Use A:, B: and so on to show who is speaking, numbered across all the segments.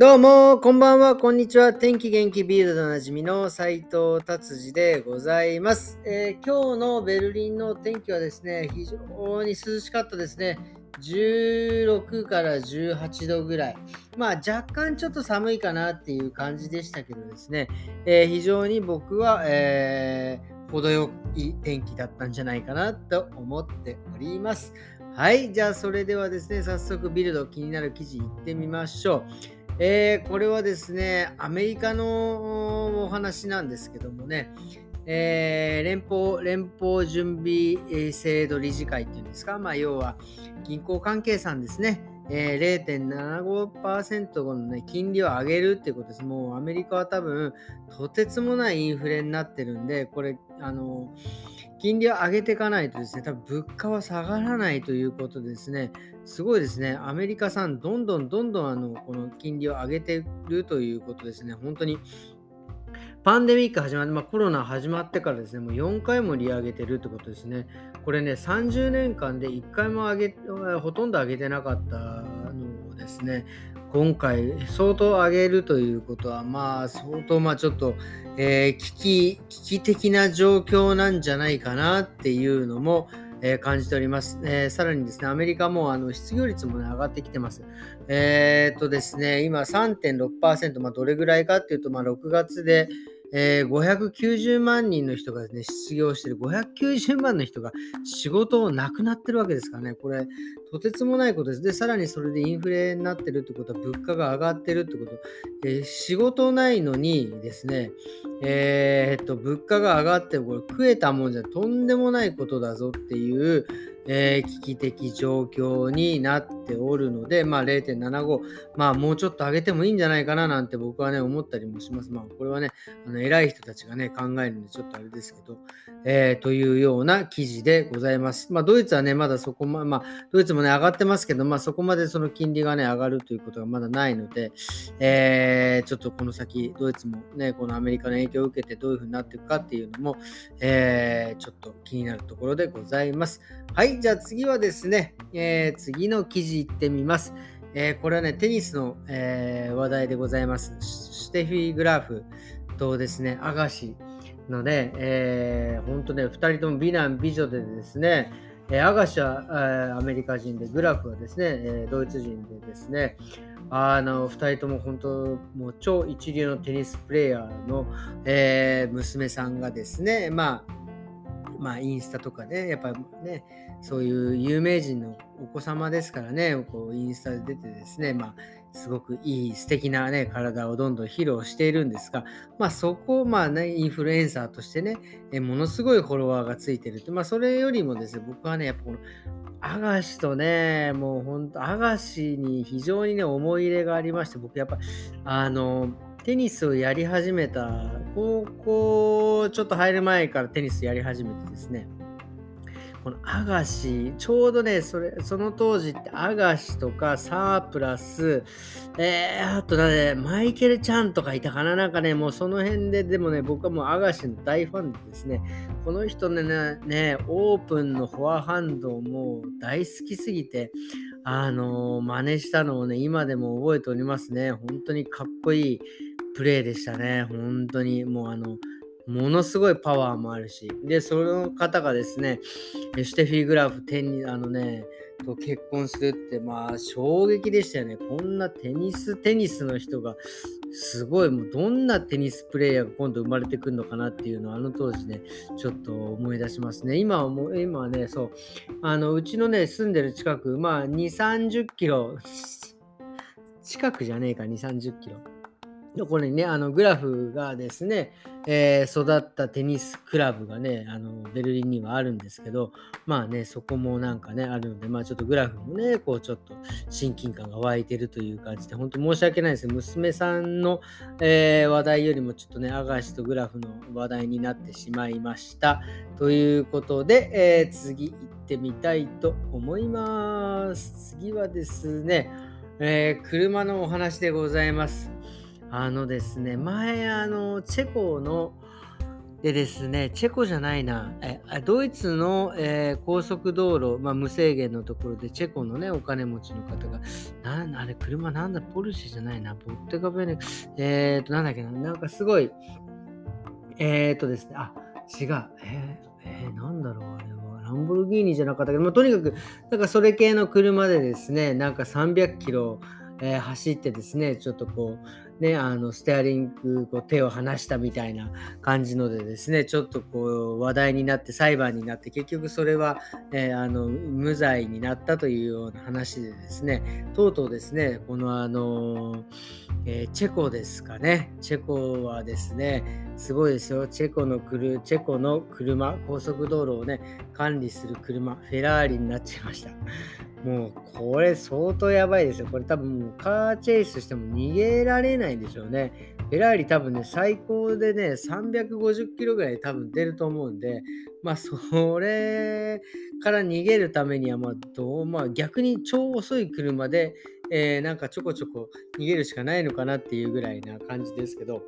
A: どうも、こんばんは、こんにちは。天気元気ビールドおなじみの斉藤達治でございます、えー、今日のベルリンの天気はですね、非常に涼しかったですね。16から18度ぐらい。まあ若干ちょっと寒いかなっていう感じでしたけどですね、えー、非常に僕は、えー、程よい天気だったんじゃないかなと思っております。はい、じゃあそれではですね、早速ビルド気になる記事いってみましょう。えー、これはですね、アメリカのお話なんですけどもね、えー、連邦連邦準備制度理事会っていうんですか、まあ、要は銀行関係さんですね、えー、0.75%の、ね、金利を上げるっていうことです。もうアメリカは多分とてつもないインフレになってるんで、これ、あの、金利を上げていかないとですね、多分物価は下がらないということですね、すごいですね、アメリカさん、どんどんどんどんあのこの金利を上げているということですね、本当に。パンデミック始まって、まあ、コロナ始まってからですね、もう4回も利上げてるってことですね。これね、30年間で1回も上げ、ほとんど上げてなかったのですね、今回相当上げるということは、まあ相当まあちょっと、えー、危機、危機的な状況なんじゃないかなっていうのも、えー、感じております。えー、さらにですね、アメリカもあの失業率も、ね、上がってきてます。え、っとですね、今3.6%、まあ、どれぐらいかっていうと、まあ、6月で、えー、590万人の人が、ね、失業してる、590万の人が仕事をなくなってるわけですからね、これ、とてつもないことです。で、さらにそれでインフレになってるってことは、物価が上がってるってこと、えー、仕事ないのにですね、えー、っと、物価が上がって、これ食えたもんじゃとんでもないことだぞっていう、えー、危機的状況になっておるので、まあ、0.75、まあ、もうちょっと上げてもいいんじゃないかななんて僕はね、思ったりもします。まあ、これはね、あの偉い人たちがね、考えるんで、ちょっとあれですけど、えー、というような記事でございます。まあ、ドイツはね、まだそこま、まあ、ドイツもね、上がってますけど、まあ、そこまでその金利がね、上がるということがまだないので、えー、ちょっとこの先、ドイツもね、このアメリカの影響を受けてどういうふうになっていくかっていうのも、えー、ちょっと気になるところでございます。はい、じゃあ次はですね、えー、次の記事いってみます。えー、これはね、テニスの、えー、話題でございます。シュテフィ・グラフとですね、アガシので、えー、本当ね、2人とも美男美女でですね、えアガシは、アメリカ人で、グラフはですね、えドイツ人でですね、あの2人とも本当、もう超一流のテニスプレーヤーの、え、娘さんがですね、まあ、まあ、インスタとかで、ね、やっぱね、そういう有名人のお子様ですからね、こうインスタで出てですね、まあ、すごくいい素敵なね、体をどんどん披露しているんですが、まあそこをまあね、インフルエンサーとしてね、えものすごいフォロワーがついてるって、まあそれよりもですね、僕はね、やっぱこのアガシとね、もう本当、アガシに非常にね、思い入れがありまして、僕やっぱ、あの、テニスをやり始めた、高校ちょっと入る前からテニスやり始めてですね、このアガシ、ちょうどね、それ、その当時ってアガシとかサープラス、えー、あとだね、マイケル・チャンとかいたかな？なんかね、もうその辺で、でもね、僕はもうアガシの大ファンでですね、この人ね、ね、オープンのフォアハンドも大好きすぎて、あのー、真似したのをね、今でも覚えておりますね。本当にかっこいい。プレーでしたね。本当に、もうあの、ものすごいパワーもあるし、で、その方がですね、シュテフィー・グラフテニ、あのね、と結婚するって、まあ、衝撃でしたよね。こんなテニス、テニスの人が、すごい、もうどんなテニスプレーヤーが今度生まれてくるのかなっていうのを、あの当時ね、ちょっと思い出しますね。今はもう、今はね、そう、あの、うちのね、住んでる近く、まあ、2、30キロ、近くじゃねえか、2、30キロ。これね、あのグラフがですね、えー、育ったテニスクラブがね、あのベルリンにはあるんですけど、まあね、そこもなんかね、あるので、まあちょっとグラフもね、こうちょっと親近感が湧いてるという感じで、本当申し訳ないです娘さんの、えー、話題よりもちょっとね、アガシとグラフの話題になってしまいました。ということで、えー、次行ってみたいと思います。次はですね、え車のお話でございます。あのですね、前、あの、チェコの、でですね、チェコじゃないな、えドイツの、えー、高速道路、まあ、無制限のところで、チェコのね、お金持ちの方が、なあれ、車なんだ、ポルシェじゃないな、ボッテガベネ、えっ、ー、と、なんだっけな、なんかすごい、えっ、ー、とですね、あ、違う、えー、えー、なんだろう、あれは、ランボルギーニじゃなかったけど、まあ、とにかく、なんかそれ系の車でですね、なんか300キロ、えー、走ってですね、ちょっとこう、ね、あのステアリングこう手を離したみたいな感じのでですね、ちょっとこう話題になって裁判になって、結局それは、えー、あの無罪になったというような話でですね、とうとうですね、このあの、えー、チェコですかね、チェコはですね、すごいですよ、チェコのクルチェコの車、高速道路をね、管理する車、フェラーリになっちゃいました。もうこれ相当やばいですよ。これ多分もうカーチェイスしても逃げられないんでしょうね。フェラーリ多分ね、最高でね、350キロぐらい多分出ると思うんで、まあそれから逃げるためには、まあどう、まあ逆に超遅い車で、えー、なんかちょこちょこ逃げるしかないのかなっていうぐらいな感じですけど、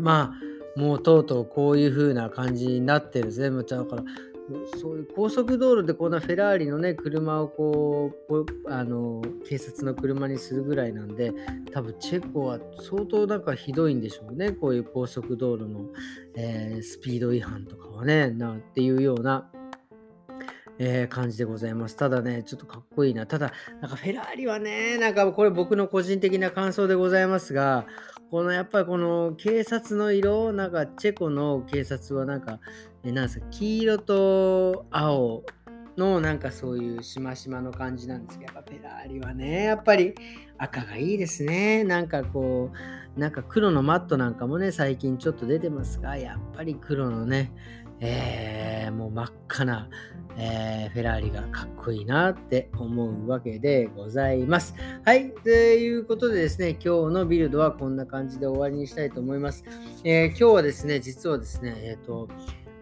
A: まあもうとうとうこういう風な感じになってるんですね。だからそういう高速道路でこんなフェラーリのね、車をこう、あの、警察の車にするぐらいなんで、多分チェコは相当なんかひどいんでしょうね。こういう高速道路の、えー、スピード違反とかはね、なっていうような、えー、感じでございます。ただね、ちょっとかっこいいな。ただ、なんかフェラーリはね、なんかこれ僕の個人的な感想でございますが、このやっぱりこの警察の色、なんかチェコの警察はなんか、えなんですか、黄色と青のなんかそういうしましまの感じなんですけど、やっぱペラーリはね、やっぱり赤がいいですね。なんかこう、なんか黒のマットなんかもね、最近ちょっと出てますが、やっぱり黒のね、えー、もう真っ赤な、えー、フェラーリがかっこいいなって思うわけでございます。はい。ということでですね、今日のビルドはこんな感じで終わりにしたいと思います。えー、今日はですね、実はですね、えっ、と、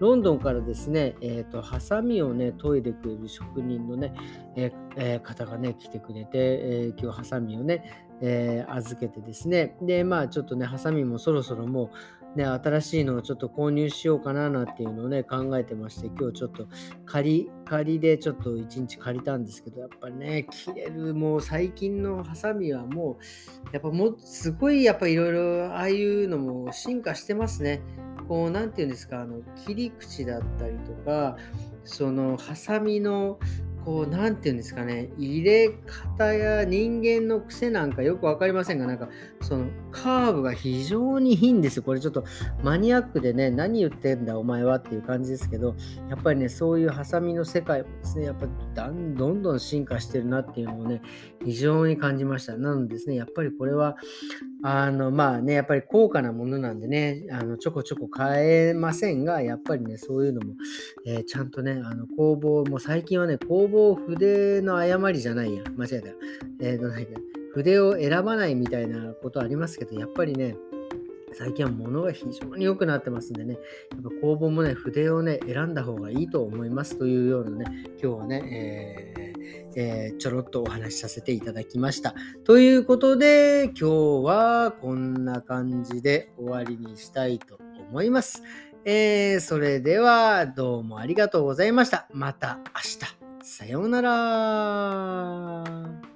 A: ロンドンからですね、え、ー、と、ハサミをね、研いでくれる職人のね、ええー、方がね、来てくれて、えー、今日ハサミをね、え預けてですね、で、まあちょっとね、ハサミもそろそろもう、ね、新しいのをちょっと購入しようかななんていうのをね、考えてまして、今日ちょっと仮、仮でちょっと一日借りたんですけど、やっぱね、切れる、もう最近のハサミはもう、やっぱもう、すごいやっぱいろいろ、ああいうのも進化してますね。こう、なんていうんですか、あの、切り口だったりとか、その、ハサミの、こう、なんていうんですかね、入れ方や人間の癖なんかよく分かりませんが、なんか、そのカーブが非常にいいんですよ。これちょっとマニアックでね、何言ってんだお前はっていう感じですけど、やっぱりね、そういうハサミの世界もですね、やっぱどんどん進化してるなっていうのをね、非常に感じました。なのでですね、やっぱりこれは、あの、まあね、やっぱり高価なものなんでね、あのちょこちょこ買えませんが、やっぱりね、そういうのも、えー、ちゃんとね、あの工房、もう最近はね、工房筆の誤りじゃないや、間違えた。え、ー、と、なんか、筆を選ばないみたいなことありますけど、やっぱりね、最近は物が非常に良くなってますんでね、やっぱ工房もね、筆をね、選んだ方がいいと思いますというようなね、今日はね、えーえー、ちょろっとお話しさせていただきました。ということで、今日はこんな感じで終わりにしたいと思います。えー、それではどうもありがとうございました。また明日。さようなら。